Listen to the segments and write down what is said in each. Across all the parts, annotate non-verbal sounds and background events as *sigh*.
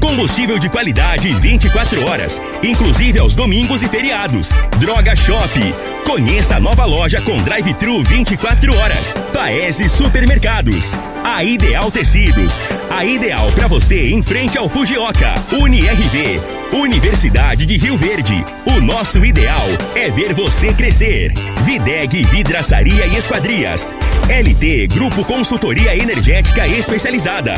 Combustível de qualidade 24 horas, inclusive aos domingos e feriados. Droga Shop. Conheça a nova loja com drive-thru 24 horas. Paese Supermercados. A Ideal Tecidos. A ideal para você em frente ao Fujioka. UniRV. Universidade de Rio Verde. O nosso ideal é ver você crescer. Videg Vidraçaria e Esquadrias. LT Grupo Consultoria Energética Especializada.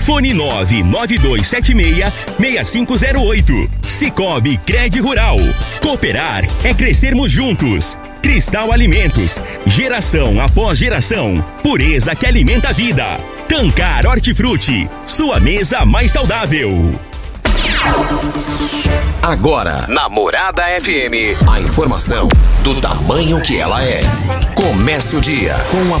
Fone 99276-6508. Cicobi Cred Rural. Cooperar é crescermos juntos. Cristal Alimentos. Geração após geração. Pureza que alimenta a vida. Tancar Hortifruti. Sua mesa mais saudável. Agora, na Morada FM, a informação do tamanho que ela é. Comece o dia com a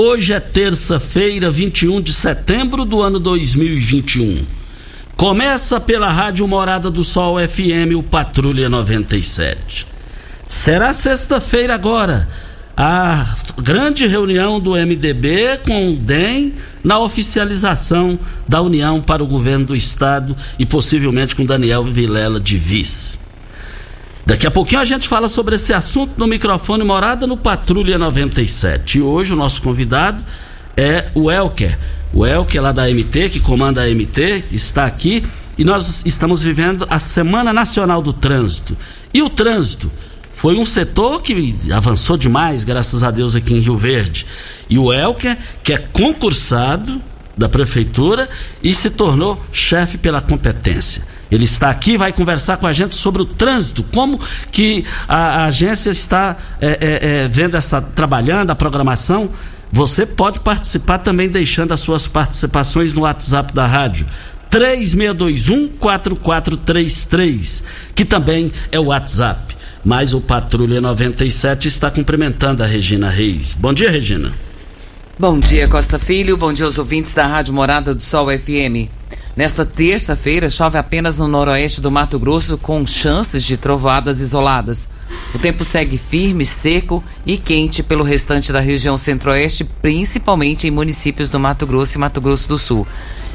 Hoje é terça-feira, 21 de setembro do ano 2021. Começa pela Rádio Morada do Sol FM, o Patrulha 97. Será sexta-feira agora a grande reunião do MDB com o DEM na oficialização da União para o Governo do Estado e possivelmente com Daniel Vilela de vice. Daqui a pouquinho a gente fala sobre esse assunto no microfone Morada no Patrulha 97. E hoje o nosso convidado é o Elker. O Elker lá da MT, que comanda a MT, está aqui e nós estamos vivendo a Semana Nacional do Trânsito. E o trânsito foi um setor que avançou demais, graças a Deus, aqui em Rio Verde. E o Elker, que é concursado da prefeitura e se tornou chefe pela competência. Ele está aqui vai conversar com a gente sobre o trânsito, como que a, a agência está é, é, é, vendo essa trabalhando a programação. Você pode participar também deixando as suas participações no WhatsApp da rádio. 3621-4433, que também é o WhatsApp. Mas o Patrulha 97 está cumprimentando a Regina Reis. Bom dia, Regina. Bom dia, Costa Filho. Bom dia aos ouvintes da Rádio Morada do Sol FM. Nesta terça-feira, chove apenas no noroeste do Mato Grosso, com chances de trovoadas isoladas. O tempo segue firme, seco e quente pelo restante da região centro-oeste, principalmente em municípios do Mato Grosso e Mato Grosso do Sul.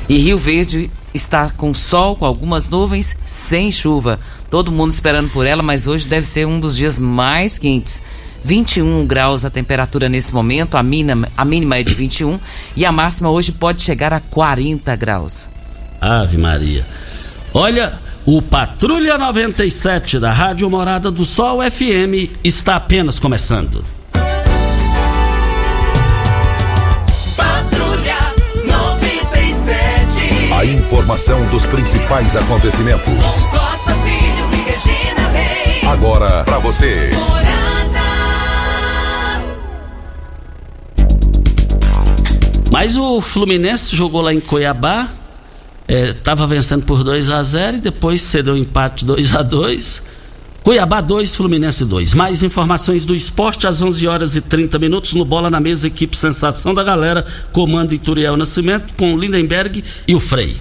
E Rio Verde está com sol, com algumas nuvens, sem chuva. Todo mundo esperando por ela, mas hoje deve ser um dos dias mais quentes. 21 graus a temperatura nesse momento, a mínima, a mínima é de 21 e a máxima hoje pode chegar a 40 graus. Ave Maria. Olha, o Patrulha 97 da Rádio Morada do Sol FM está apenas começando. Patrulha 97. A informação dos principais acontecimentos. Costa Filho e Regina Reis. Agora para você. Mas o Fluminense jogou lá em Cuiabá, estava é, vencendo por 2 a 0 e depois cedeu empate 2 a 2 Cuiabá 2, Fluminense 2. Mais informações do esporte às 11 horas e 30 minutos no Bola na Mesa, equipe Sensação da Galera, comando Ituriel Nascimento com Lindenberg e o Frei.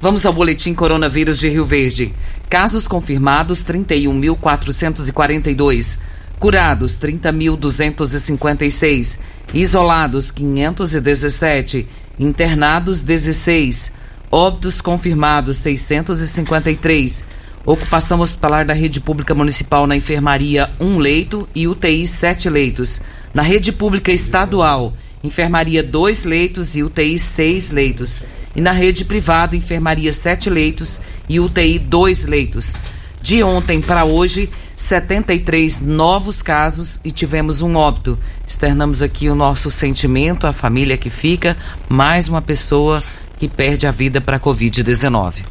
Vamos ao boletim coronavírus de Rio Verde. Casos confirmados 31.442. Curados 30.256. Isolados 517. Internados 16 Óbitos confirmados 653. Ocupação hospitalar da rede pública municipal na enfermaria 1 leito e UTI 7 leitos. Na rede pública estadual, enfermaria 2 leitos e UTI 6 leitos. e na rede privada, enfermaria 7 leitos e UTI 2 leitos. De ontem para hoje, 73 novos casos e tivemos um óbito. Externamos aqui o nosso sentimento, a família que fica, mais uma pessoa que perde a vida para a Covid-19.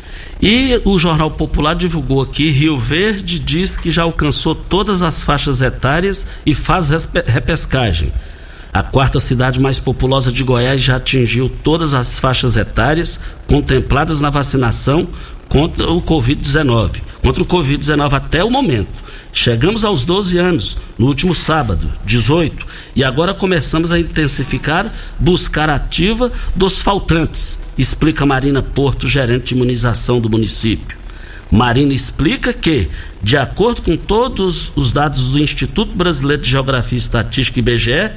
E o Jornal Popular divulgou aqui: Rio Verde diz que já alcançou todas as faixas etárias e faz repescagem. A quarta cidade mais populosa de Goiás já atingiu todas as faixas etárias contempladas na vacinação contra o Covid-19. Contra o Covid-19 até o momento. Chegamos aos 12 anos no último sábado, 18, e agora começamos a intensificar, buscar ativa dos faltantes, explica Marina Porto, gerente de imunização do município. Marina explica que, de acordo com todos os dados do Instituto Brasileiro de Geografia e Estatística IBGE,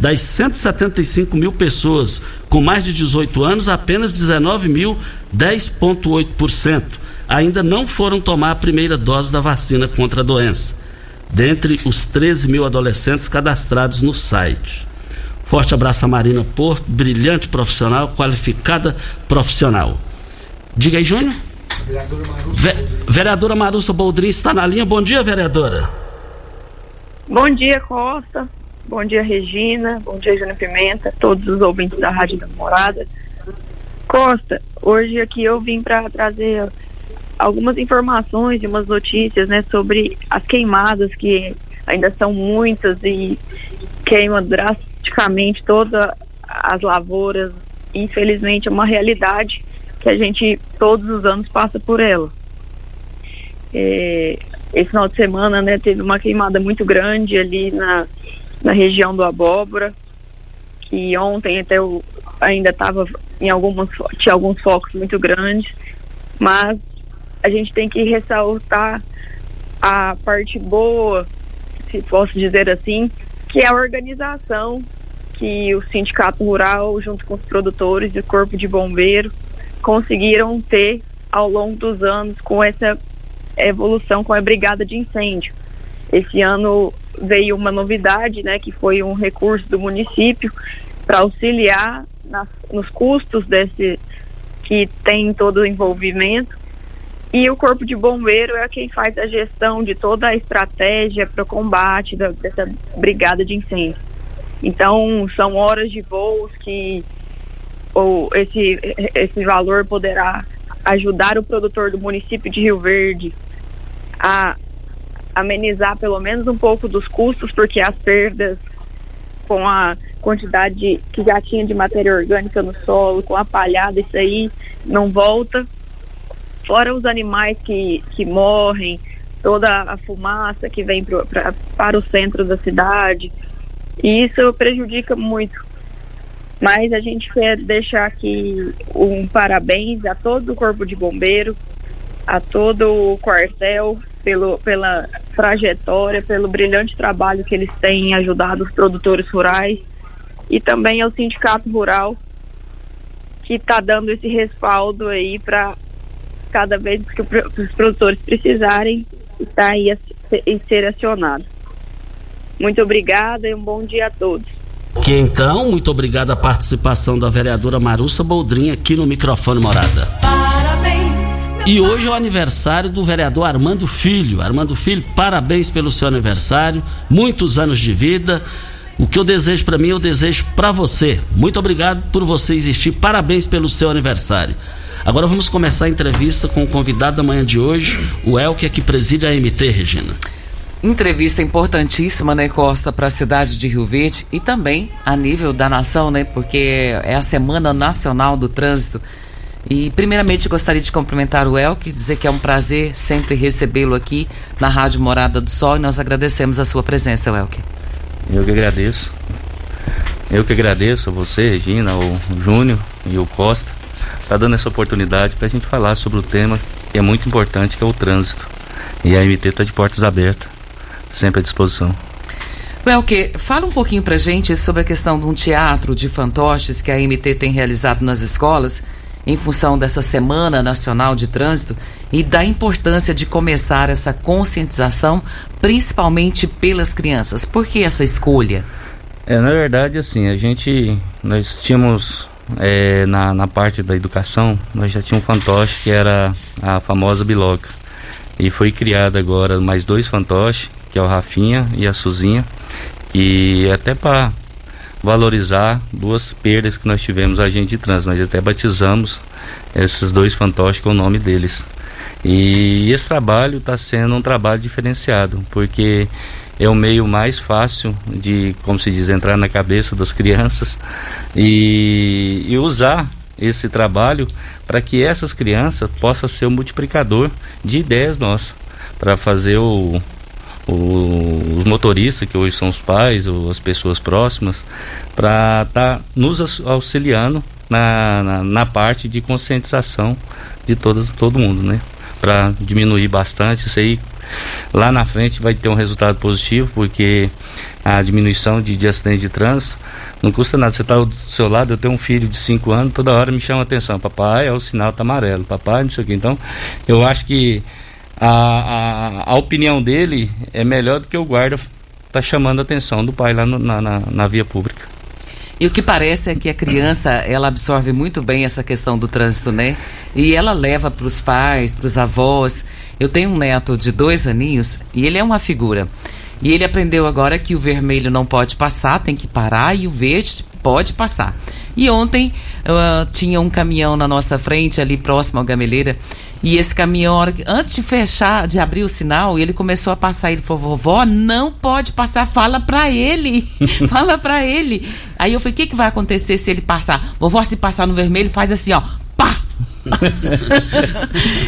das 175 mil pessoas com mais de 18 anos, apenas 19 mil, 10,8%, ainda não foram tomar a primeira dose da vacina contra a doença, dentre os 13 mil adolescentes cadastrados no site. Forte abraço a Marina Porto, brilhante profissional, qualificada profissional. Diga aí, Júnior. Vereadora Marussa, Ve vereadora Marussa Boldrin está na linha. Bom dia, vereadora. Bom dia, Costa. Bom dia, Regina. Bom dia, Júnior Pimenta. Todos os ouvintes da Rádio da Morada. Costa, hoje aqui eu vim para trazer algumas informações e umas notícias, né, sobre as queimadas que ainda são muitas e queimam drasticamente todas as lavouras. Infelizmente é uma realidade que a gente todos os anos passa por ela. É, esse final de semana, né, teve uma queimada muito grande ali na na região do Abóbora, que ontem até eu ainda estava em algumas tinha alguns focos muito grandes, mas a gente tem que ressaltar a parte boa, se posso dizer assim, que é a organização que o sindicato rural, junto com os produtores e o corpo de bombeiro, conseguiram ter ao longo dos anos com essa evolução com a brigada de incêndio. Esse ano veio uma novidade, né, que foi um recurso do município para auxiliar nas, nos custos desse que tem todo o envolvimento. E o Corpo de Bombeiro é quem faz a gestão de toda a estratégia para o combate da, dessa brigada de incêndio. Então, são horas de voos que ou esse, esse valor poderá ajudar o produtor do município de Rio Verde a amenizar pelo menos um pouco dos custos, porque as perdas com a quantidade que já tinha de matéria orgânica no solo, com a palhada, isso aí não volta. Fora os animais que, que morrem, toda a fumaça que vem pro, pra, para o centro da cidade. E isso prejudica muito. Mas a gente quer deixar aqui um parabéns a todo o Corpo de Bombeiro, a todo o quartel, pelo, pela trajetória, pelo brilhante trabalho que eles têm ajudado os produtores rurais e também ao sindicato rural que está dando esse respaldo aí para cada vez que os produtores precisarem estar aí e ser acionado. Muito obrigada e um bom dia a todos. Que então, muito obrigado a participação da vereadora Marussa Boldrin aqui no microfone Morada. E hoje é o aniversário do vereador Armando Filho. Armando Filho, parabéns pelo seu aniversário, muitos anos de vida. O que eu desejo para mim, eu desejo para você. Muito obrigado por você existir. Parabéns pelo seu aniversário. Agora vamos começar a entrevista com o convidado da manhã de hoje, o Elker, que preside a MT, Regina. Entrevista importantíssima, né, Costa, para a cidade de Rio Verde e também a nível da nação, né, porque é a Semana Nacional do Trânsito. E primeiramente gostaria de cumprimentar o Elke, dizer que é um prazer sempre recebê-lo aqui na Rádio Morada do Sol e nós agradecemos a sua presença, Elke. Eu que agradeço. Eu que agradeço a você, Regina, o Júnior e o Costa, tá dando essa oportunidade para a gente falar sobre o tema que é muito importante, que é o trânsito. E a MT está de portas abertas, sempre à disposição. Elke, fala um pouquinho pra gente sobre a questão de um teatro de fantoches que a MT tem realizado nas escolas em função dessa Semana Nacional de Trânsito e da importância de começar essa conscientização, principalmente pelas crianças. Por que essa escolha? É, na verdade, assim, a gente, nós tínhamos é, na, na parte da educação, nós já tínhamos um fantoche que era a famosa biloca. E foi criado agora mais dois fantoches, que é o Rafinha e a Suzinha. E até para valorizar duas perdas que nós tivemos agente de trânsito. Nós até batizamos esses dois fantoches com o nome deles. E esse trabalho está sendo um trabalho diferenciado, porque é o meio mais fácil de, como se diz, entrar na cabeça das crianças e, e usar esse trabalho para que essas crianças possam ser o multiplicador de ideias nossas para fazer o, o, os motoristas, que hoje são os pais ou as pessoas próximas, para estar tá nos auxiliando na, na, na, parte de conscientização de todo, todo mundo, né? Para diminuir bastante isso aí Lá na frente vai ter um resultado positivo, porque a diminuição de, de acidente de trânsito não custa nada. Você está do seu lado, eu tenho um filho de 5 anos, toda hora me chama atenção. Papai, é o sinal tá amarelo. Papai, não sei o quê. Então, eu acho que a, a, a opinião dele é melhor do que o guarda tá chamando a atenção do pai lá no, na, na, na via pública. E o que parece é que a criança, ela absorve muito bem essa questão do trânsito, né? E ela leva para os pais, para os avós. Eu tenho um neto de dois aninhos e ele é uma figura. E ele aprendeu agora que o vermelho não pode passar, tem que parar, e o verde pode passar. E ontem uh, tinha um caminhão na nossa frente, ali próximo à gameleira, e esse caminhão, antes de fechar, de abrir o sinal, ele começou a passar. Ele falou: vovó, não pode passar, fala pra ele. *laughs* fala pra ele. Aí eu falei: o que, que vai acontecer se ele passar? Vovó, se passar no vermelho, faz assim, ó.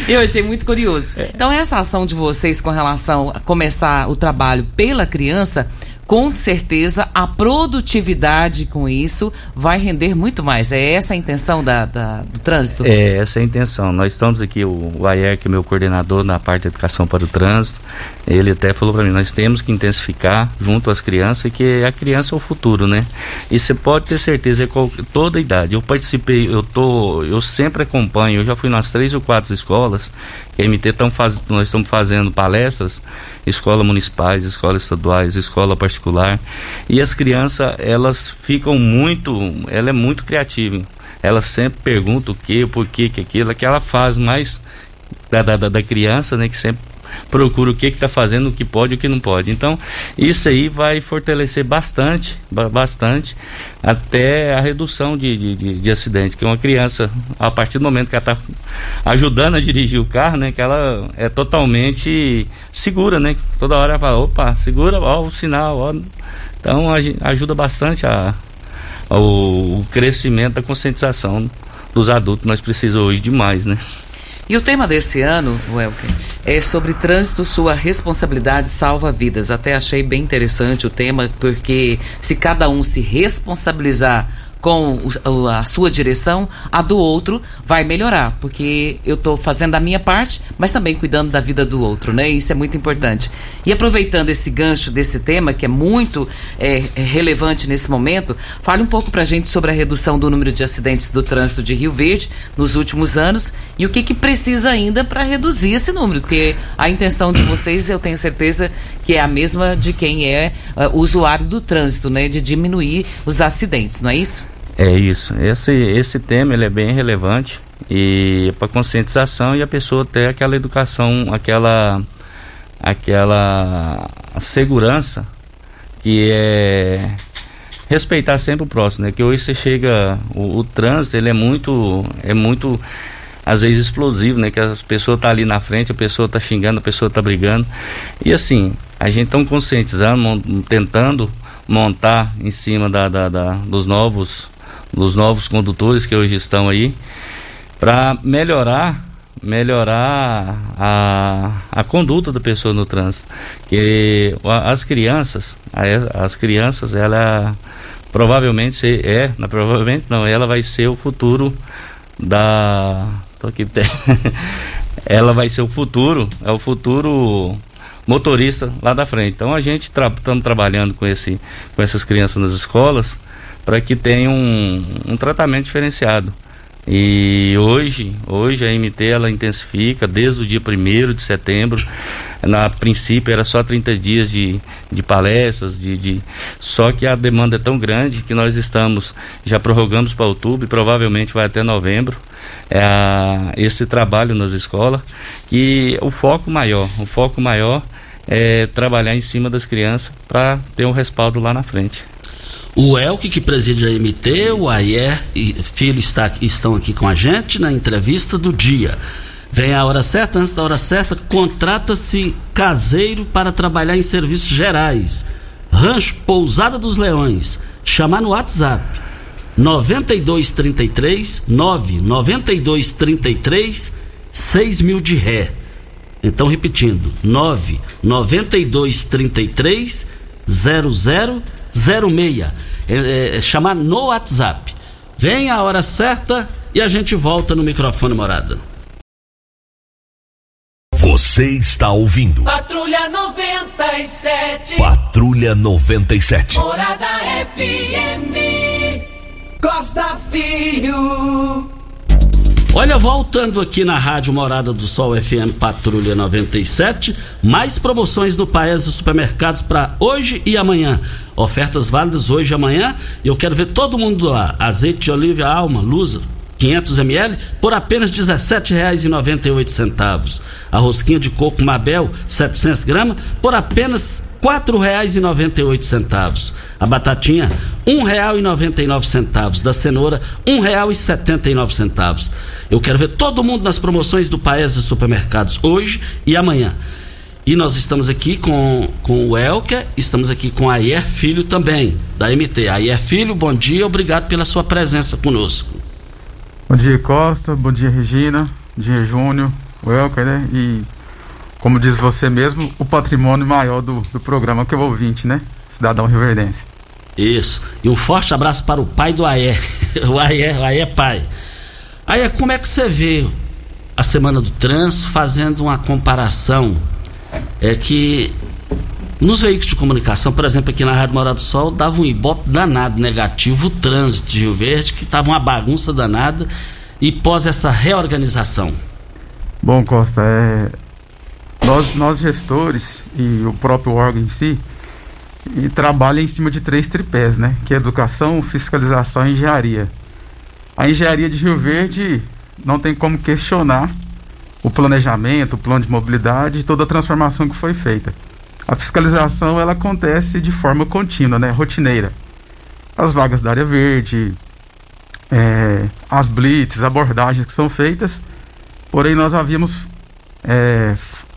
Eu achei muito curioso. É. Então, essa ação de vocês com relação a começar o trabalho pela criança com certeza a produtividade com isso vai render muito mais. É essa a intenção da, da do trânsito? É essa é a intenção. Nós estamos aqui, o, o é meu coordenador na parte de educação para o trânsito, ele até falou para mim, nós temos que intensificar junto às crianças, que a criança é o futuro, né? E você pode ter certeza, é toda a idade. Eu participei, eu tô, eu sempre acompanho, eu já fui nas três ou quatro escolas que a MT tão faz, nós estamos fazendo palestras, escola municipais, escolas estaduais, escola particular, e as crianças elas ficam muito, ela é muito criativa. Ela sempre pergunta o que, o porquê, que aquilo, que ela faz mais da, da, da criança, né, que sempre procura o que está fazendo, o que pode e o que não pode. Então, isso aí vai fortalecer bastante, bastante, até a redução de, de, de, de acidente. Que uma criança, a partir do momento que ela está ajudando a dirigir o carro, né, que ela é totalmente segura, né? Toda hora ela fala, opa, segura, ó, o sinal, ó. Então ajuda bastante a, o crescimento da conscientização dos adultos. Nós precisamos hoje demais, né? E o tema desse ano, Welker, é sobre trânsito, sua responsabilidade salva vidas. Até achei bem interessante o tema, porque se cada um se responsabilizar com a sua direção, a do outro vai melhorar, porque eu estou fazendo a minha parte, mas também cuidando da vida do outro, né? Isso é muito importante. E aproveitando esse gancho desse tema, que é muito é, é relevante nesse momento, fale um pouco para a gente sobre a redução do número de acidentes do trânsito de Rio Verde nos últimos anos e o que, que precisa ainda para reduzir esse número, porque a intenção de vocês, eu tenho certeza que é a mesma de quem é uh, usuário do trânsito, né? De diminuir os acidentes, não é isso? É isso. Esse, esse tema ele é bem relevante e para conscientização e a pessoa ter aquela educação, aquela aquela segurança que é respeitar sempre o próximo, né? Que hoje você chega o, o trânsito ele é muito é muito às vezes explosivo, né? Que as pessoas tá ali na frente, a pessoa tá xingando, a pessoa tá brigando. E assim, a gente tão conscientizando, tentando montar em cima da, da, da dos novos dos novos condutores que hoje estão aí, para melhorar melhorar a, a conduta da pessoa no trânsito. Que as crianças, as crianças, ela provavelmente é, não, provavelmente não, ela vai ser o futuro da. Tô aqui, *laughs* ela vai ser o futuro, é o futuro motorista lá da frente. Então a gente estamos tra trabalhando com, esse, com essas crianças nas escolas para que tenha um, um tratamento diferenciado. E hoje, hoje a MT ela intensifica desde o dia 1 de setembro. Na princípio era só 30 dias de, de palestras, de, de, só que a demanda é tão grande que nós estamos, já prorrogamos para outubro e provavelmente vai até novembro. É, esse trabalho nas escolas e o foco maior, o foco maior é trabalhar em cima das crianças para ter um respaldo lá na frente. O Elke, que preside a MT, o Ayer e filho está, estão aqui com a gente na entrevista do dia. Vem a hora certa, antes da hora certa, contrata-se caseiro para trabalhar em serviços gerais. Rancho Pousada dos Leões. Chamar no WhatsApp 9233 99233 6 mil de ré. Então, repetindo, 99233 0006. É, é, chamar no WhatsApp. Vem a hora certa e a gente volta no microfone morada. Você está ouvindo. Patrulha 97. Patrulha 97. Morada FM. Costa Filho. Olha, voltando aqui na Rádio Morada do Sol FM Patrulha 97, mais promoções do Paes e Supermercados para hoje e amanhã. Ofertas válidas hoje e amanhã. E eu quero ver todo mundo lá. Azeite de oliva Alma, Lusa, 500 ml por apenas R$ 17,98. A rosquinha de coco Mabel, 700 gramas, por apenas R$ 4,98. A batatinha, R$ 1,99. Da cenoura, R$ 1,79. Eu quero ver todo mundo nas promoções do Paes e Supermercados hoje e amanhã. E nós estamos aqui com, com o Elker, estamos aqui com a Ayer Filho também, da MT. Ayer Filho, bom dia, obrigado pela sua presença conosco. Bom dia, Costa. Bom dia, Regina. Bom dia, Júnior. Welker, né? E, como diz você mesmo, o patrimônio maior do, do programa que é o ouvinte, né? Cidadão Riverdense. Isso. E um forte abraço para o pai do Aé. *laughs* o Aé, o Aé pai. Aé, como é que você vê a Semana do Trânsito fazendo uma comparação? É que nos veículos de comunicação, por exemplo, aqui na Rádio Morada do Sol, dava um ibope danado negativo o trânsito de Rio Verde, que estava uma bagunça danada, e pós essa reorganização. Bom, Costa, é... nós, nós gestores e o próprio órgão em si, e trabalha em cima de três tripés, né? Que é educação, fiscalização e engenharia. A engenharia de Rio Verde não tem como questionar o planejamento, o plano de mobilidade e toda a transformação que foi feita. A fiscalização ela acontece de forma contínua, né, rotineira. As vagas da área verde, é, as blitz, abordagens que são feitas, porém nós havíamos é,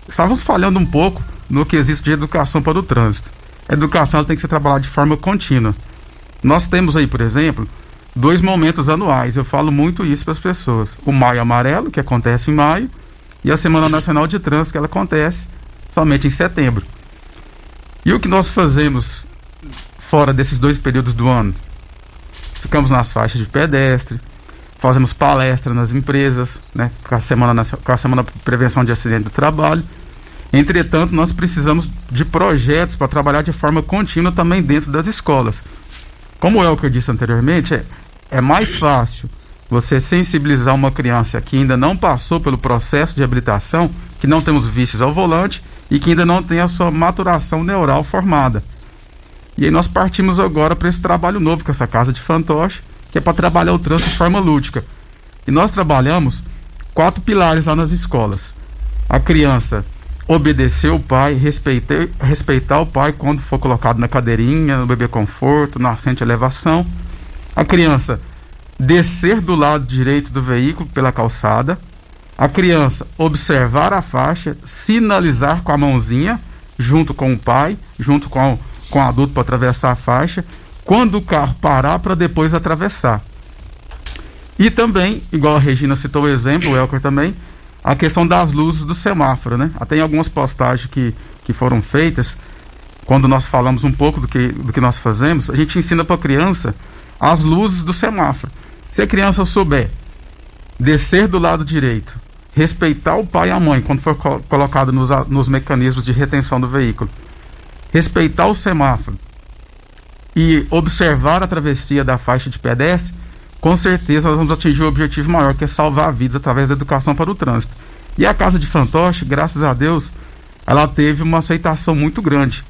estávamos falhando um pouco no quesito de educação para o trânsito. A educação tem que ser trabalhada de forma contínua. Nós temos aí, por exemplo, dois momentos anuais. Eu falo muito isso para as pessoas. O Maio Amarelo, que acontece em maio, e a Semana Nacional de Trânsito, que ela acontece somente em setembro. E o que nós fazemos fora desses dois períodos do ano? Ficamos nas faixas de pedestre, fazemos palestra nas empresas, né, com a semana, com a semana de prevenção de acidente do trabalho. Entretanto, nós precisamos de projetos para trabalhar de forma contínua também dentro das escolas. Como é o que eu disse anteriormente, é, é mais fácil você sensibilizar uma criança que ainda não passou pelo processo de habilitação, que não temos vícios ao volante, e que ainda não tem a sua maturação neural formada. E aí nós partimos agora para esse trabalho novo com essa casa de fantoche, que é para trabalhar o trânsito de forma lúdica. E nós trabalhamos quatro pilares lá nas escolas. A criança obedecer o pai, respeitar, respeitar o pai quando for colocado na cadeirinha, no bebê conforto, na assente elevação. A criança descer do lado direito do veículo pela calçada a criança observar a faixa, sinalizar com a mãozinha, junto com o pai, junto com, com o adulto para atravessar a faixa, quando o carro parar para depois atravessar. E também, igual a Regina citou o exemplo, o Elker também, a questão das luzes do semáforo, né? Até em algumas postagens que, que foram feitas, quando nós falamos um pouco do que, do que nós fazemos, a gente ensina para a criança as luzes do semáforo. Se a criança souber descer do lado direito, respeitar o pai e a mãe quando for co colocado nos, nos mecanismos de retenção do veículo, respeitar o semáforo e observar a travessia da faixa de pedestre, com certeza nós vamos atingir o objetivo maior, que é salvar vidas através da educação para o trânsito. E a Casa de Fantoche, graças a Deus, ela teve uma aceitação muito grande.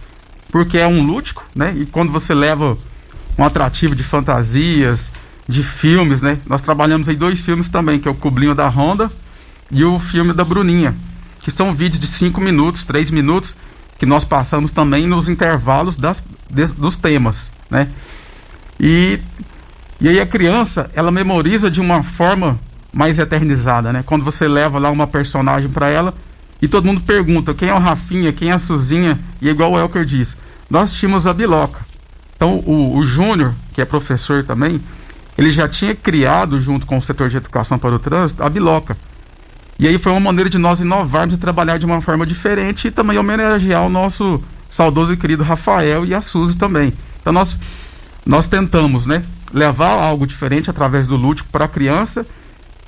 Porque é um lúdico, né? E quando você leva um atrativo de fantasias, de filmes, né? Nós trabalhamos em dois filmes também, que é o Cublinho da Honda e o filme da Bruninha, que são vídeos de 5 minutos, 3 minutos, que nós passamos também nos intervalos das, des, dos temas, né? E, e aí a criança, ela memoriza de uma forma mais eternizada, né? Quando você leva lá uma personagem para ela e todo mundo pergunta quem é o Rafinha, quem é a Suzinha, e é igual o Elker diz, nós tínhamos a Biloca. Então o, o Júnior, que é professor também, ele já tinha criado, junto com o setor de educação para o trânsito, a Biloca. E aí foi uma maneira de nós inovarmos e trabalhar de uma forma diferente e também homenagear o nosso saudoso e querido Rafael e a Suzy também. Então nós, nós tentamos, né, levar algo diferente através do lúdico para a criança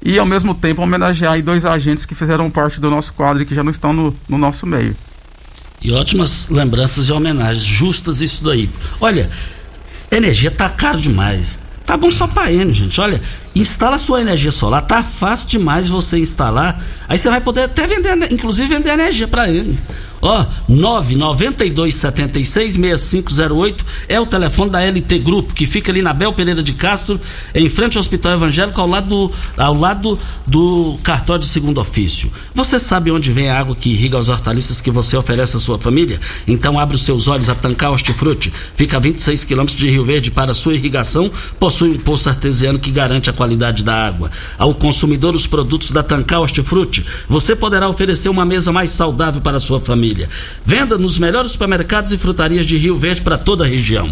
e ao mesmo tempo homenagear dois agentes que fizeram parte do nosso quadro e que já não estão no, no nosso meio. E ótimas lembranças e homenagens, justas isso daí. Olha, energia tá caro demais. Tá bom só para N, gente. Olha, instala sua energia solar, tá fácil demais você instalar. Aí você vai poder até vender, inclusive vender energia para ele. Ó, 992766508 é o telefone da LT Grupo, que fica ali na Bel Pereira de Castro, em frente ao Hospital Evangélico, ao lado do, ao lado do cartório de segundo ofício. Você sabe onde vem a água que irriga os hortaliças que você oferece à sua família? Então abre os seus olhos a Tancar Hortifruti. Fica a 26 quilômetros de Rio Verde para sua irrigação, possui um poço artesiano que garante a qualidade da água. Ao consumidor os produtos da Tancar Hortifruti, você poderá oferecer uma mesa mais saudável para a sua família. Venda nos melhores supermercados e frutarias de Rio Verde para toda a região.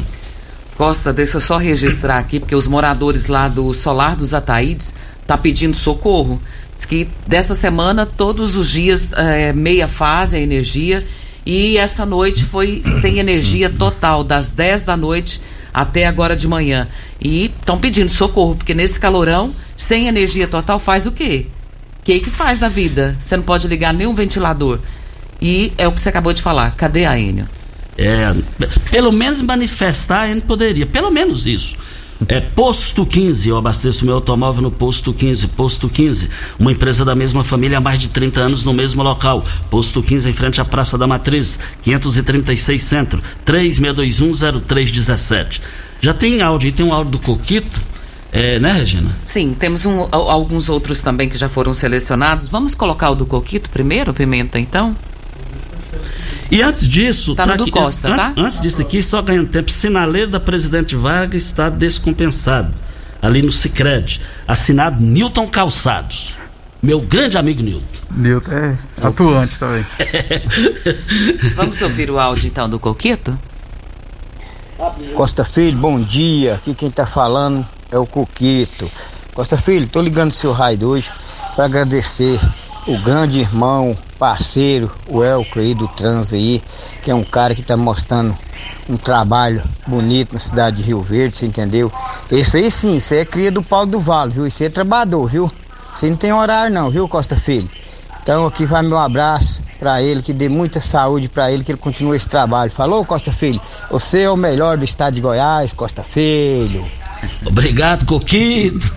Costa, deixa eu só registrar aqui, porque os moradores lá do Solar dos Ataídes tá pedindo socorro. Diz que dessa semana, todos os dias, é, meia fase a energia. E essa noite foi sem energia total, das 10 da noite até agora de manhã. E estão pedindo socorro, porque nesse calorão, sem energia total, faz o quê? O que, que faz na vida? Você não pode ligar nenhum ventilador. E é o que você acabou de falar. Cadê a Enio? É, pelo menos manifestar a Enio poderia. Pelo menos isso. É Posto 15, eu abasteço meu automóvel no Posto 15. Posto 15, uma empresa da mesma família há mais de 30 anos no mesmo local. Posto 15 em frente à Praça da Matriz, 536 Centro, 36210317. Já tem áudio, tem um áudio do Coquito, é, né, Regina? Sim, temos um, alguns outros também que já foram selecionados. Vamos colocar o do Coquito primeiro, Pimenta, então? E antes disso, tá, tá aqui, Costa, antes, tá? antes disso aqui, só ganhando tempo, sinaleiro da Presidente Vargas está descompensado. Ali no Cicred. Assinado Newton Calçados. Meu grande amigo Newton. Newton é atuante também. *laughs* Vamos ouvir o áudio então do Coquito? Costa Filho, bom dia. Aqui quem tá falando é o Coquito. Costa Filho, tô ligando seu raio hoje para agradecer o grande irmão, parceiro, o Elco aí do trans aí, que é um cara que está mostrando um trabalho bonito na cidade de Rio Verde, você entendeu? Esse aí sim, aí é cria do Paulo do Vale, viu? Isso aí é trabalhador, viu? Você não tem horário não, viu, Costa Filho? Então aqui vai meu abraço para ele, que dê muita saúde para ele, que ele continue esse trabalho. Falou, Costa Filho? Você é o melhor do estado de Goiás, Costa Filho. Obrigado, Coquito. *laughs*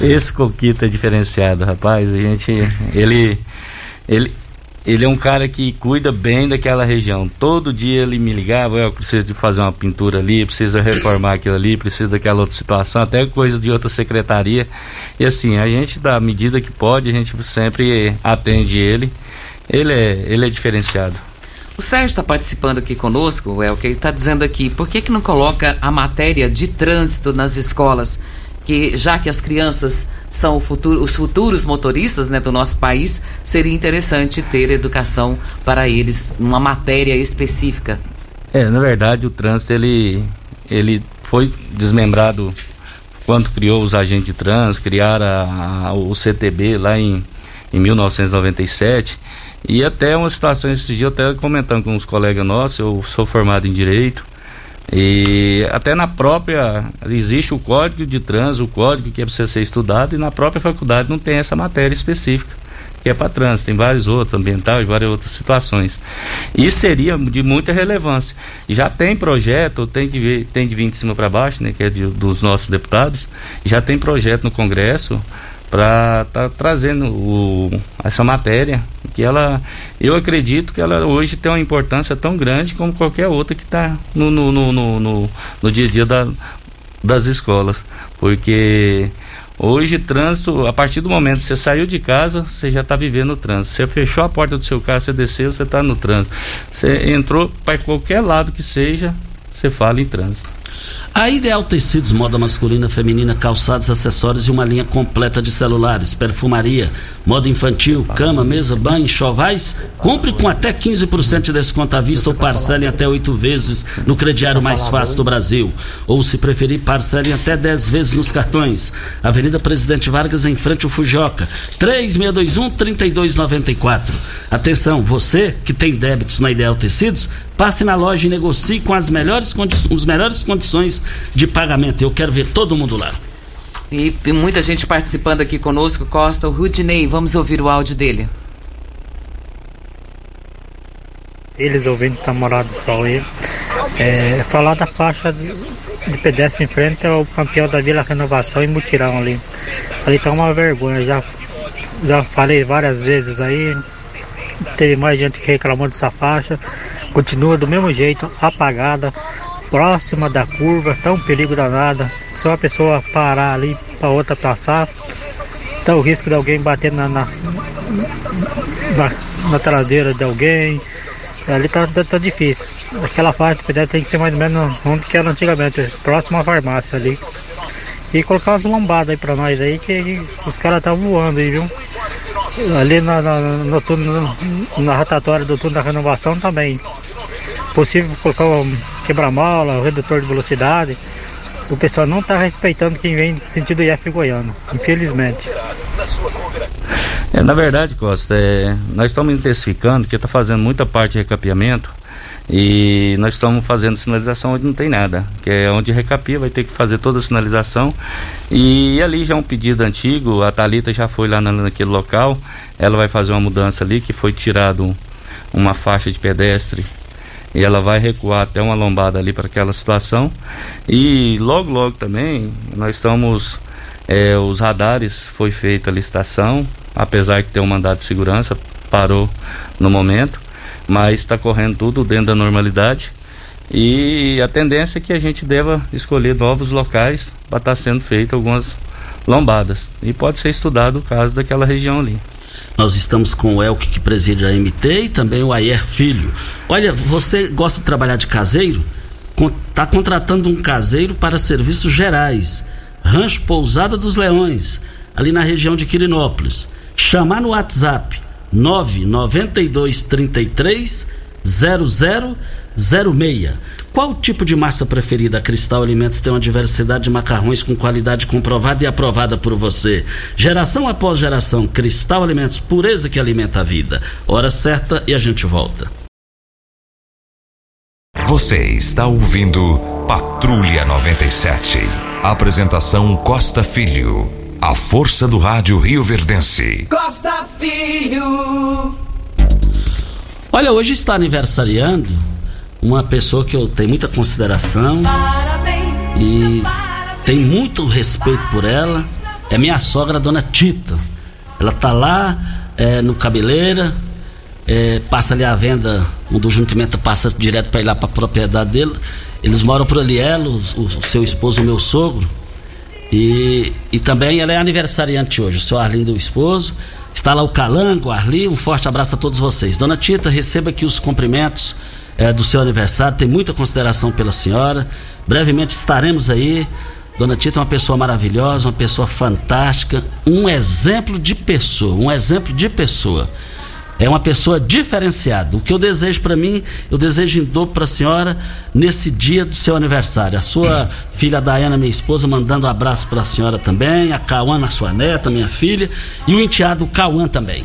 Esse Coquito é diferenciado, rapaz. A gente, ele, ele, ele é um cara que cuida bem daquela região. Todo dia ele me ligava, eu preciso de fazer uma pintura ali, preciso reformar aquilo ali, preciso daquela outra situação, até coisa de outra secretaria. E assim, a gente, da medida que pode, a gente sempre atende ele. Ele é, ele é diferenciado. O Sérgio está participando aqui conosco, é o que ele está dizendo aqui. Por que, que não coloca a matéria de trânsito nas escolas? Que já que as crianças são futuro, os futuros motoristas né, do nosso país, seria interessante ter educação para eles, uma matéria específica. É, na verdade, o trânsito ele, ele foi desmembrado quando criou os agentes de trânsito, criaram a, a, o CTB lá em, em 1997 e até uma situação esse dia, até comentando com uns colegas nossos, eu sou formado em Direito, e até na própria, existe o código de trânsito, o código que é precisa ser estudado, e na própria faculdade não tem essa matéria específica, que é para trânsito, tem vários outros, ambientais, várias outras situações. E seria de muita relevância. Já tem projeto, tem de, tem de vir de cima para baixo, né, que é de, dos nossos deputados, já tem projeto no Congresso para estar tá trazendo o, essa matéria que ela, eu acredito que ela hoje tem uma importância tão grande como qualquer outra que está no, no, no, no, no dia a dia da, das escolas, porque Hoje, trânsito, a partir do momento que você saiu de casa, você já está vivendo o trânsito. Você fechou a porta do seu carro, você desceu, você está no trânsito. Você entrou para qualquer lado que seja, você fala em trânsito. A Ideal Tecidos, moda masculina, feminina, calçados, acessórios e uma linha completa de celulares, perfumaria, moda infantil, cama, mesa, banho, chovais. Compre com até 15% de desconto à vista ou parcele até oito vezes no crediário mais fácil do Brasil. Ou, se preferir, parcele até 10 vezes nos cartões. Avenida Presidente Vargas, em frente ao Fujoca. 3621-3294. Atenção, você que tem débitos na Ideal Tecidos, passe na loja e negocie com as melhores, as melhores condições de pagamento. Eu quero ver todo mundo lá. E, e muita gente participando aqui conosco, Costa, o Rudinei, vamos ouvir o áudio dele. Eles ouvindo tá morado do sol aí. É, falar da faixa de, de pedestre em frente ao campeão da Vila Renovação e Mutirão ali. Ali tá uma vergonha, já, já falei várias vezes aí. Teve mais gente que reclamou dessa faixa. Continua do mesmo jeito, apagada, próxima da curva, tá um perigo danado. Só a pessoa parar ali para outra passar, tá o risco de alguém bater na, na, na, na traseira de alguém. Ali tá, tá, tá difícil. Aquela faixa de tem que ser mais ou menos onde que era antigamente, próximo à farmácia ali. E colocar umas lombadas aí pra nós aí, que, os caras tá voando aí, viu? Ali na, na, no, no, na ratatória do túnel da renovação também possível colocar um quebra-mola, um redutor de velocidade. O pessoal não está respeitando quem vem sentido IF Goiano, infelizmente. É, na verdade, Costa, é, nós estamos intensificando, porque está fazendo muita parte de recapeamento e nós estamos fazendo sinalização onde não tem nada, que é onde recapia, vai ter que fazer toda a sinalização. E ali já é um pedido antigo, a Talita já foi lá na, naquele local, ela vai fazer uma mudança ali, que foi tirado uma faixa de pedestre e ela vai recuar até uma lombada ali para aquela situação. E logo, logo também nós estamos. É, os radares foi feita a licitação, apesar de ter um mandado de segurança, parou no momento, mas está correndo tudo dentro da normalidade. E a tendência é que a gente deva escolher novos locais para estar tá sendo feito algumas lombadas. E pode ser estudado o caso daquela região ali. Nós estamos com o Elke, que preside a MT, e também o Ayer Filho. Olha, você gosta de trabalhar de caseiro? Está contratando um caseiro para serviços gerais. Rancho Pousada dos Leões, ali na região de Quirinópolis. Chamar no WhatsApp 99233 0006. Qual o tipo de massa preferida? A Cristal Alimentos tem uma diversidade de macarrões com qualidade comprovada e aprovada por você. Geração após geração, Cristal Alimentos, pureza que alimenta a vida. Hora certa e a gente volta. Você está ouvindo Patrulha 97. Apresentação Costa Filho. A força do rádio Rio Verdense. Costa Filho. Olha, hoje está aniversariando uma pessoa que eu tenho muita consideração e tenho muito respeito por ela. É minha sogra, a dona Tita. Ela tá lá é, no Cabeleira, é, passa ali a venda, um do juntamento passa direto para ir lá para a propriedade dele. Eles moram por ali, ela, o, o, seu esposo, o meu sogro. E, e também ela é aniversariante hoje, o seu Arlindo, o esposo. Está lá o Calango, o Arli, um forte abraço a todos vocês. Dona Tita, receba aqui os cumprimentos é, do seu aniversário, tem muita consideração pela senhora. Brevemente estaremos aí. Dona Tita é uma pessoa maravilhosa, uma pessoa fantástica, um exemplo de pessoa, um exemplo de pessoa. É uma pessoa diferenciada. O que eu desejo para mim, eu desejo em dobro para a senhora nesse dia do seu aniversário. A sua hum. filha Dayana, minha esposa, mandando um abraço para a senhora também. A Cauã, sua neta, minha filha. E o enteado Cauã também.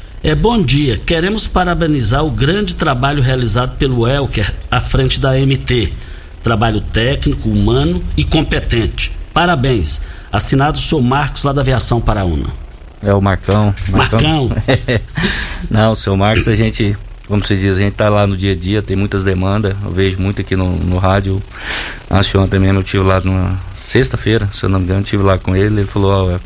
É bom dia. Queremos parabenizar o grande trabalho realizado pelo Elker à frente da MT. Trabalho técnico, humano e competente. Parabéns. Assinado o seu Marcos lá da Aviação Paraúna. É o Marcão. Marcão. Marcão. *laughs* Não, o seu Marcos, a gente, como você diz, a gente tá lá no dia a dia, tem muitas demandas. Eu vejo muito aqui no, no rádio. Antes de ontem mesmo eu tive lá numa sexta-feira, se eu não me engano, tive lá com ele. Ele falou: Ó,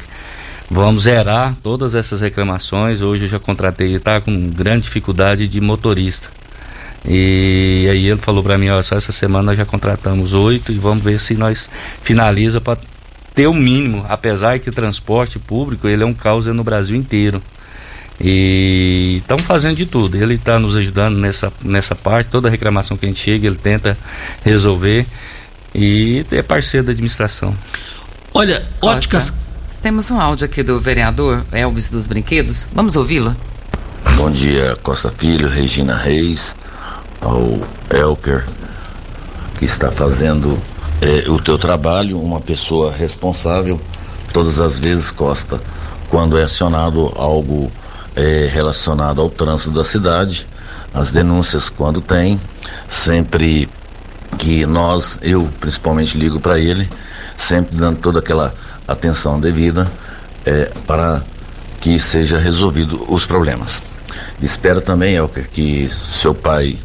Vamos zerar todas essas reclamações. Hoje eu já contratei, ele está com grande dificuldade de motorista. E aí ele falou para mim, ó, só essa semana nós já contratamos oito e vamos ver se nós finaliza para ter o mínimo, apesar que o transporte público ele é um caos no Brasil inteiro. E estão fazendo de tudo. Ele está nos ajudando nessa, nessa parte, toda reclamação que a gente chega, ele tenta resolver e é parceiro da administração. Olha, óticas temos um áudio aqui do vereador Elvis dos Brinquedos. Vamos ouvi-lo? Bom dia, Costa Filho, Regina Reis, ao Elker, que está fazendo é, o teu trabalho, uma pessoa responsável, todas as vezes, Costa, quando é acionado algo é, relacionado ao trânsito da cidade, as denúncias quando tem, sempre que nós, eu principalmente ligo para ele, sempre dando toda aquela atenção devida é, para que seja resolvido os problemas. Espero também, Elker, que seu pai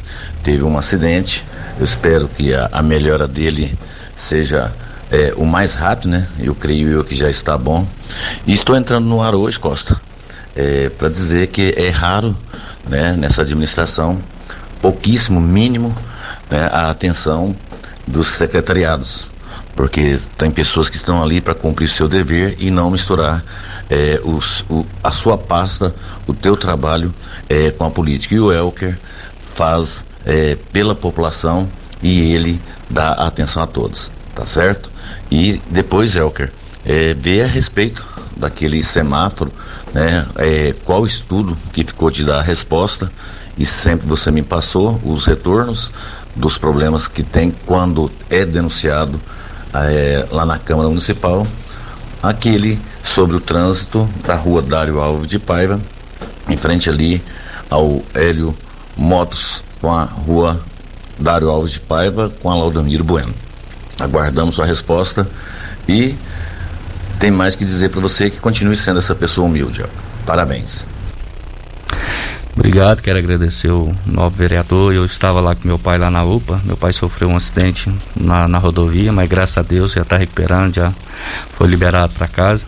teve um acidente. Eu espero que a, a melhora dele seja é, o mais rápido, né? Eu creio eu que já está bom. E estou entrando no ar hoje, Costa, é, para dizer que é raro, né, nessa administração, pouquíssimo, mínimo, né, a atenção dos secretariados porque tem pessoas que estão ali para cumprir seu dever e não misturar é, os, o, a sua pasta, o teu trabalho é, com a política. E o Elker faz é, pela população e ele dá atenção a todos, tá certo? E depois, Elker, é, vê a respeito daquele semáforo, né? É, qual estudo que ficou de dar a resposta e sempre você me passou os retornos dos problemas que tem quando é denunciado é, lá na Câmara Municipal, aquele sobre o trânsito da rua Dário Alves de Paiva, em frente ali ao Hélio Motos, com a rua Dário Alves de Paiva, com a Laudamiro Bueno. Aguardamos sua resposta e tem mais que dizer para você que continue sendo essa pessoa humilde. Parabéns. Obrigado, quero agradecer o novo vereador. Eu estava lá com meu pai lá na UPA. Meu pai sofreu um acidente na, na rodovia, mas graças a Deus já está recuperando, já foi liberado para casa.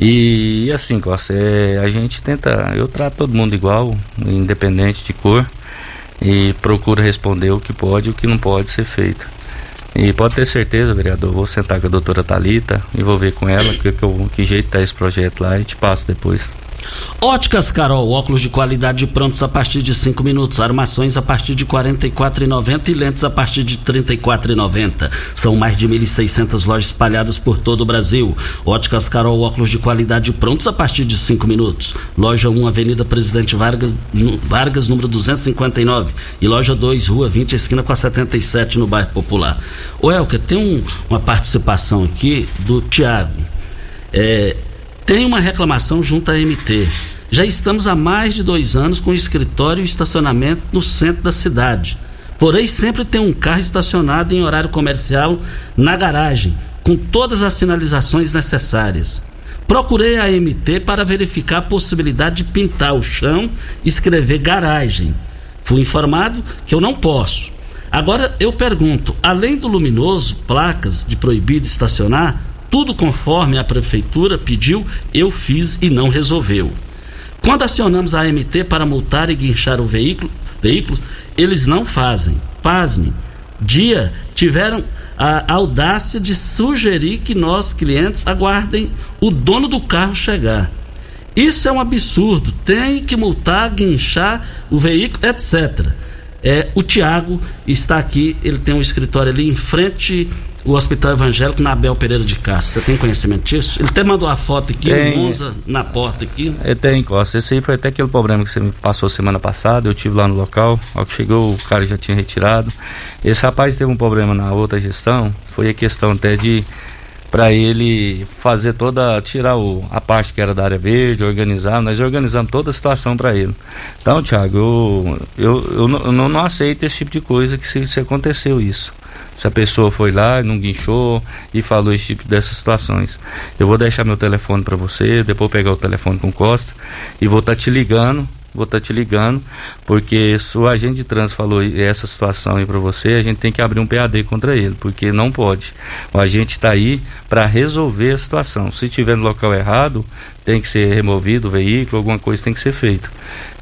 E, assim, Costa, é, a gente tenta, eu trato todo mundo igual, independente de cor, e procuro responder o que pode e o que não pode ser feito. E pode ter certeza, vereador, vou sentar com a doutora Talita e vou ver com ela que, que, que jeito está esse projeto lá e te passo depois. Óticas Carol, óculos de qualidade prontos a partir de 5 minutos, armações a partir de R$ 44,90 e lentes a partir de R$ 34,90. São mais de 1.600 lojas espalhadas por todo o Brasil. Óticas Carol, óculos de qualidade prontos a partir de 5 minutos. Loja 1, Avenida Presidente Vargas, Vargas, número 259. E loja 2, Rua 20, esquina com a 77, no bairro Popular. O Elker, tem um, uma participação aqui do Tiago. É, tem uma reclamação junto à MT. Já estamos há mais de dois anos com escritório e estacionamento no centro da cidade. Porém, sempre tem um carro estacionado em horário comercial na garagem, com todas as sinalizações necessárias. Procurei a MT para verificar a possibilidade de pintar o chão e escrever garagem. Fui informado que eu não posso. Agora eu pergunto: além do luminoso, placas de proibido estacionar, tudo conforme a prefeitura pediu, eu fiz e não resolveu. Quando acionamos a AMT para multar e guinchar o veículo, veículo eles não fazem. Pasme. Dia tiveram a audácia de sugerir que nós, clientes, aguardem o dono do carro chegar. Isso é um absurdo. Tem que multar, guinchar o veículo, etc. É, o Tiago está aqui, ele tem um escritório ali em frente o Hospital Evangélico na Abel Pereira de Castro. Você tem conhecimento disso? Ele até mandou a foto aqui, tem, o Monza na porta aqui. É, tem, Costa. Esse aí foi até aquele problema que você me passou semana passada. Eu tive lá no local. Ao que chegou, o cara já tinha retirado. Esse rapaz teve um problema na outra gestão. Foi a questão até de para ele fazer toda, tirar o, a parte que era da área verde, organizar, nós organizamos toda a situação para ele. Então, Thiago, eu, eu, eu, não, eu não aceito esse tipo de coisa que se, se aconteceu isso. Se a pessoa foi lá não guinchou e falou esse tipo dessas situações. Eu vou deixar meu telefone para você, depois pegar o telefone com Costa e vou estar tá te ligando vou estar tá te ligando, porque se o agente de trânsito falou essa situação aí para você, a gente tem que abrir um PAD contra ele, porque não pode. O agente está aí para resolver a situação. Se estiver no local errado, tem que ser removido o veículo, alguma coisa tem que ser feito.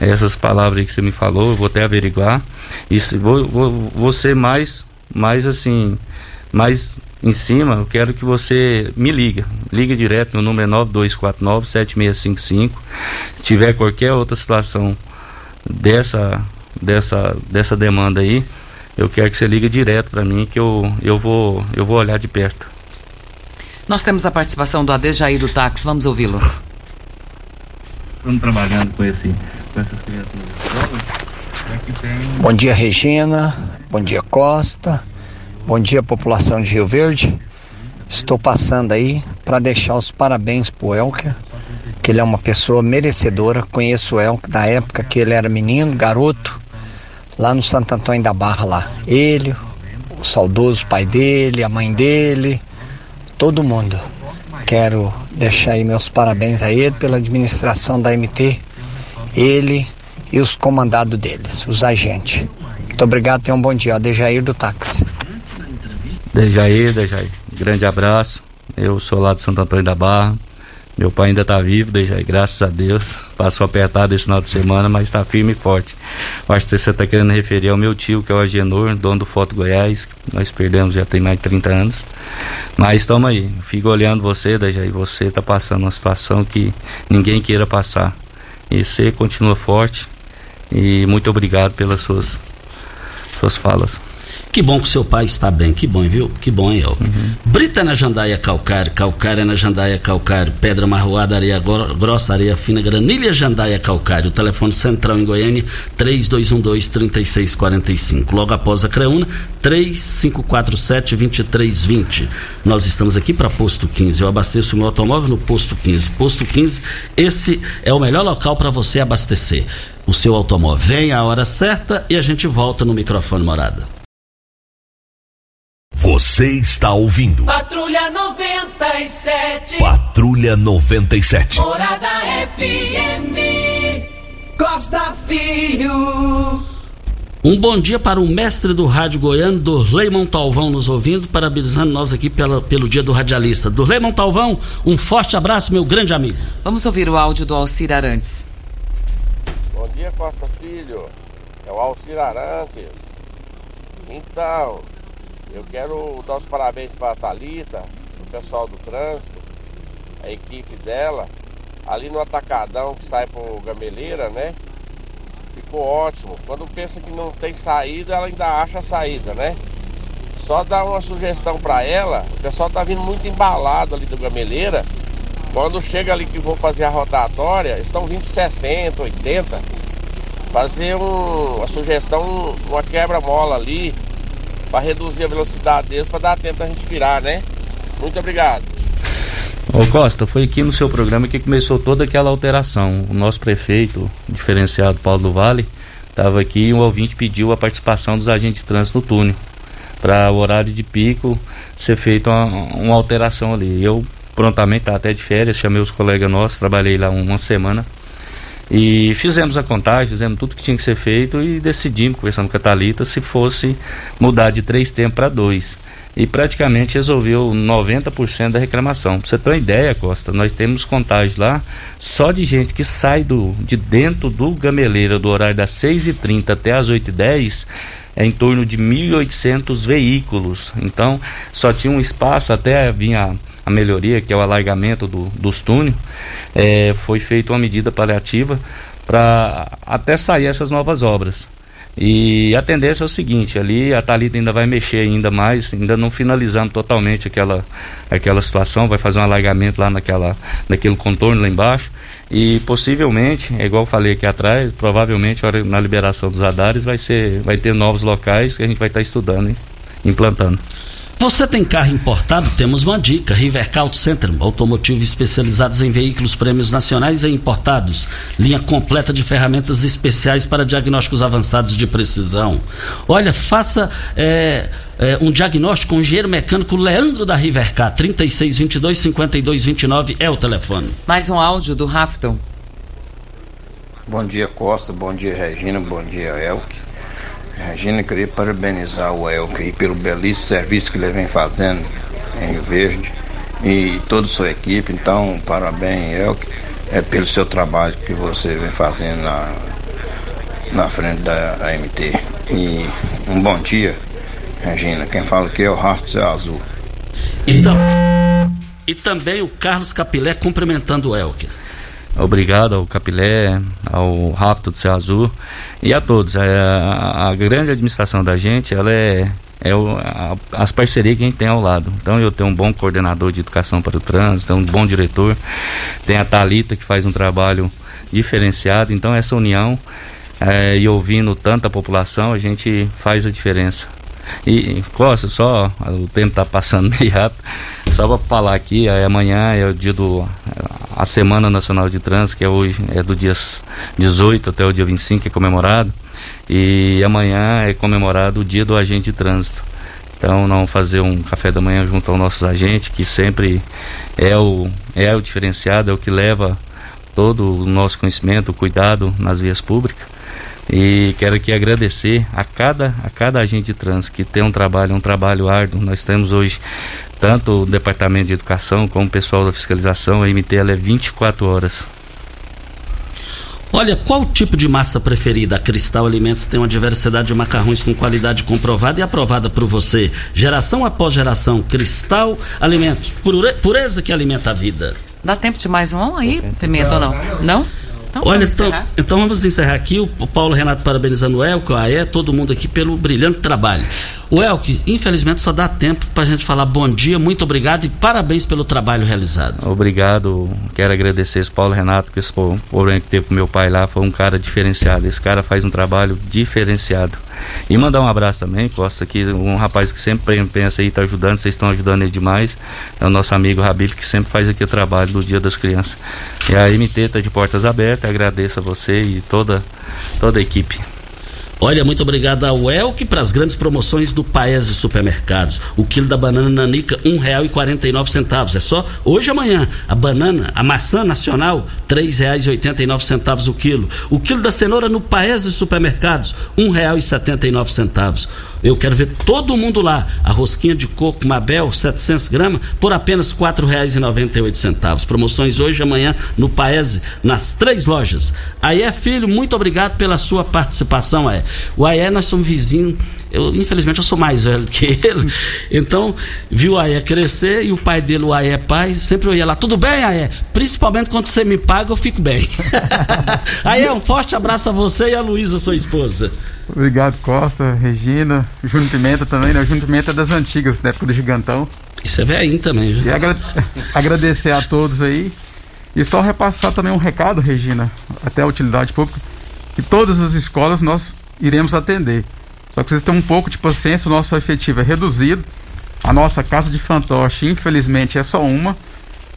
Essas palavras que você me falou, eu vou até averiguar. E se, vou, vou, vou ser mais, mais assim, mais em cima, eu quero que você me liga. Liga direto, meu número é 9249-7655. Se tiver qualquer outra situação dessa, dessa, dessa demanda aí, eu quero que você ligue direto para mim que eu, eu, vou, eu vou olhar de perto. Nós temos a participação do Adejaí do Táxi, vamos ouvi-lo. Estamos trabalhando com, esse, com essas criaturas. Bom dia, Regina. Bom dia, Costa. Bom dia, população de Rio Verde. Estou passando aí para deixar os parabéns pro Elker, que ele é uma pessoa merecedora. Conheço o Elker da época que ele era menino, garoto, lá no Santo Antônio da Barra lá. Ele, o saudoso pai dele, a mãe dele, todo mundo. Quero deixar aí meus parabéns a ele pela administração da MT, ele e os comandados deles, os agentes. Muito obrigado, tenha um bom dia. Dejair do táxi. Dejaí, Dejaí, grande abraço. Eu sou lá de Santo Antônio da Barra. Meu pai ainda está vivo, Dejaí, graças a Deus. Passou apertado esse final de semana, mas está firme e forte. acho que você está querendo referir ao meu tio, que é o Agenor, dono do Foto Goiás. Nós perdemos já tem mais de 30 anos. Mas estamos aí. Fico olhando você, Dejaí. Você está passando uma situação que ninguém queira passar. E você continua forte. E muito obrigado pelas suas, suas falas. Que bom que seu pai está bem, que bom, viu? Que bom, eu. Uhum. Brita na jandaia calcário, calcária na jandaia calcário, pedra marroada, areia grossa, areia fina, granilha jandaia calcário. O telefone central em Goiânia, 3212-3645. Logo após a Creuna, 3547-2320. Nós estamos aqui para Posto 15. Eu abasteço meu automóvel no Posto 15. Posto 15, esse é o melhor local para você abastecer o seu automóvel. Vem a hora certa e a gente volta no microfone morada. Você está ouvindo. Patrulha 97. Patrulha 97. Morada FM. Costa Filho. Um bom dia para o mestre do rádio goiano, Dorley Montalvão, nos ouvindo, parabenizando nós aqui pela, pelo dia do radialista. Dorley Montalvão, um forte abraço, meu grande amigo. Vamos ouvir o áudio do Alcir Arantes. Bom dia, Costa Filho. É o Alcir Arantes. Então, eu quero dar os parabéns para a Thalita, o pessoal do trânsito, a equipe dela. Ali no atacadão que sai por Gameleira, né? Ficou ótimo. Quando pensa que não tem saída, ela ainda acha a saída, né? Só dar uma sugestão para ela, o pessoal tá vindo muito embalado ali do Gameleira. Quando chega ali que vou fazer a rotatória, estão vindo 60, 80. Fazer um, uma sugestão, uma quebra-mola ali, para reduzir a velocidade deles, para dar tempo a gente virar, né? Muito obrigado. Ô Costa, foi aqui no seu programa que começou toda aquela alteração. O nosso prefeito, diferenciado Paulo do Vale, estava aqui e um ouvinte pediu a participação dos agentes de trânsito no túnel. Para o horário de pico ser feita uma, uma alteração ali. Eu prontamente, tá até de férias, chamei os colegas nossos, trabalhei lá uma semana e fizemos a contagem, fizemos tudo que tinha que ser feito e decidimos, conversando com a Thalita, se fosse mudar de três tempos para dois. E praticamente resolveu 90% da reclamação. Pra você ter uma ideia, Costa, nós temos contagem lá só de gente que sai do, de dentro do gameleira do horário das 6h30 até as 8h10 é em torno de 1.800 veículos. Então, só tinha um espaço até vinha a melhoria, que é o alargamento do, dos túneis, é, foi feita uma medida paliativa para até sair essas novas obras. E a tendência é o seguinte, ali a Thalita ainda vai mexer ainda mais, ainda não finalizando totalmente aquela, aquela situação, vai fazer um alargamento lá naquela, naquele contorno lá embaixo. E possivelmente, é igual eu falei aqui atrás, provavelmente na liberação dos radares vai ser, vai ter novos locais que a gente vai estar estudando, hein? implantando. Você tem carro importado? Temos uma dica. Rivercar Auto Center, automotivo especializados em veículos prêmios nacionais e importados. Linha completa de ferramentas especiais para diagnósticos avançados de precisão. Olha, faça é, é, um diagnóstico com o engenheiro mecânico Leandro da Rivercar. 3622-5229 é o telefone. Mais um áudio do Rafton. Bom dia, Costa. Bom dia, Regina. Bom dia, Elke. Regina, queria parabenizar o Elke pelo belíssimo serviço que ele vem fazendo em Rio Verde e toda a sua equipe. Então, parabéns, Elke, é, pelo seu trabalho que você vem fazendo na, na frente da AMT. E um bom dia, Regina. Quem fala aqui é o Rafa Céu Azul. Então, e também o Carlos Capilé cumprimentando o Elke. Obrigado ao Capilé, ao Rápido do Céu Azul e a todos. A, a, a grande administração da gente, ela é, é o, a, as parcerias que a gente tem ao lado. Então eu tenho um bom coordenador de educação para o trânsito, um bom diretor, tem a Talita que faz um trabalho diferenciado. Então essa união é, e ouvindo tanta população, a gente faz a diferença. E, Costa, só o tempo está passando *laughs* meio rápido. Só para falar aqui, é, amanhã é o dia do. A Semana Nacional de Trânsito, que é hoje, é do dia 18 até o dia 25, que é comemorado. E amanhã é comemorado o dia do agente de trânsito. Então, não fazer um café da manhã junto aos nossos agentes, que sempre é o, é o diferenciado, é o que leva todo o nosso conhecimento, o cuidado nas vias públicas. E quero aqui agradecer a cada, a cada agente de trânsito que tem um trabalho, um trabalho árduo. Nós temos hoje tanto o departamento de educação como o pessoal da fiscalização, a MT ela é 24 horas. Olha, qual o tipo de massa preferida? A Cristal Alimentos tem uma diversidade de macarrões com qualidade comprovada e aprovada por você. Geração após geração, Cristal Alimentos, pureza que alimenta a vida. Dá tempo de mais um aí, Pimenta ou não? Não? Então, Olha, então, então, vamos encerrar aqui. O Paulo Renato parabenizando o Elco, a é todo mundo aqui pelo brilhante trabalho. O Elke, infelizmente só dá tempo para a gente falar bom dia, muito obrigado e parabéns pelo trabalho realizado. Obrigado, quero agradecer esse Paulo Renato, que esse problema que teve com meu pai lá foi um cara diferenciado. Esse cara faz um trabalho diferenciado. E mandar um abraço também, Costa, que um rapaz que sempre pensa aí, está ajudando, vocês estão ajudando ele demais. É o nosso amigo Rabib, que sempre faz aqui o trabalho do Dia das Crianças. E a MT está de portas abertas, agradeço a você e toda, toda a equipe. Olha, muito obrigado ao Elk para as grandes promoções do Paese Supermercados. O quilo da banana nanica um real e quarenta e nove centavos. É só hoje e amanhã. A banana, a maçã nacional, três reais e oitenta e nove centavos o quilo. O quilo da cenoura no Paese Supermercados, um real e setenta e nove centavos. Eu quero ver todo mundo lá. A rosquinha de coco Mabel, 700 gramas, por apenas oito centavos. Promoções hoje e amanhã no Paese, nas três lojas. Aí é filho, muito obrigado pela sua participação, é. O Aé, nós somos vizinhos. Eu, infelizmente, eu sou mais velho que *laughs* ele. Então, viu o Aé crescer e o pai dele, o Aé pai, sempre eu ia lá. Tudo bem, Aé? Principalmente quando você me paga, eu fico bem. *laughs* Aé, um forte abraço a você e a Luísa, sua esposa. Obrigado, Costa, Regina, Júnior Pimenta também, né? O Júnior Pimenta é das antigas, da época do Gigantão. Isso é velhinho também, viu? E agra *laughs* agradecer a todos aí. E só repassar também um recado, Regina, até a utilidade pública, que todas as escolas nós iremos atender. Só que vocês têm um pouco de paciência, o nosso efetivo é reduzido. A nossa casa de fantoche, infelizmente, é só uma.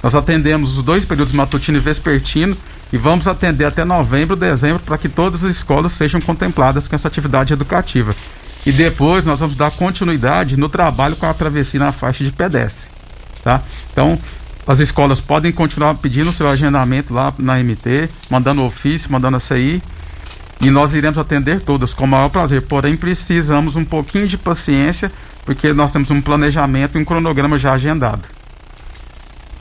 Nós atendemos os dois períodos matutino e vespertino e vamos atender até novembro, dezembro, para que todas as escolas sejam contempladas com essa atividade educativa. E depois nós vamos dar continuidade no trabalho com a travessia na faixa de pedestre. Tá? Então, as escolas podem continuar pedindo seu agendamento lá na MT, mandando ofício, mandando a CI e nós iremos atender todas com o maior prazer. Porém, precisamos um pouquinho de paciência, porque nós temos um planejamento e um cronograma já agendado.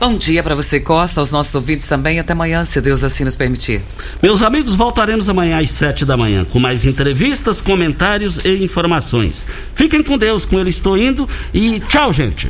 Bom dia para você, Costa, aos nossos ouvintes também. Até amanhã, se Deus assim nos permitir. Meus amigos, voltaremos amanhã às sete da manhã com mais entrevistas, comentários e informações. Fiquem com Deus, com ele estou indo e tchau, gente.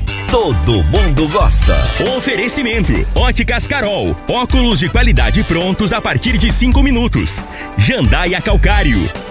todo mundo gosta. Oferecimento: Óticas Carol. Óculos de qualidade prontos a partir de cinco minutos. Jandaia Calcário.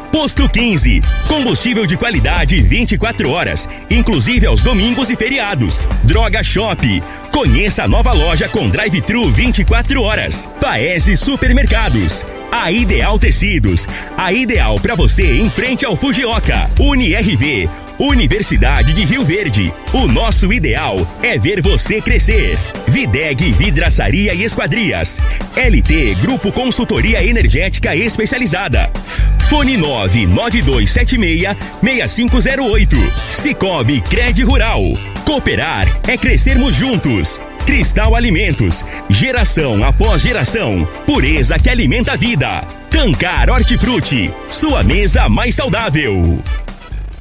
Posto 15. Combustível de qualidade 24 horas, inclusive aos domingos e feriados. Droga Shop. Conheça a nova loja com drive-thru 24 horas. Paese Supermercados. A Ideal Tecidos. A ideal para você em frente ao Fujioka. UniRV. Universidade de Rio Verde. O nosso ideal é ver você crescer. Videg Vidraçaria e Esquadrias. LT Grupo Consultoria Energética Especializada. Fone 99276 6508. Cicobi Cred Rural. Cooperar é crescermos juntos. Cristal Alimentos. Geração após geração. Pureza que alimenta a vida. Tancar Hortifruti. Sua mesa mais saudável.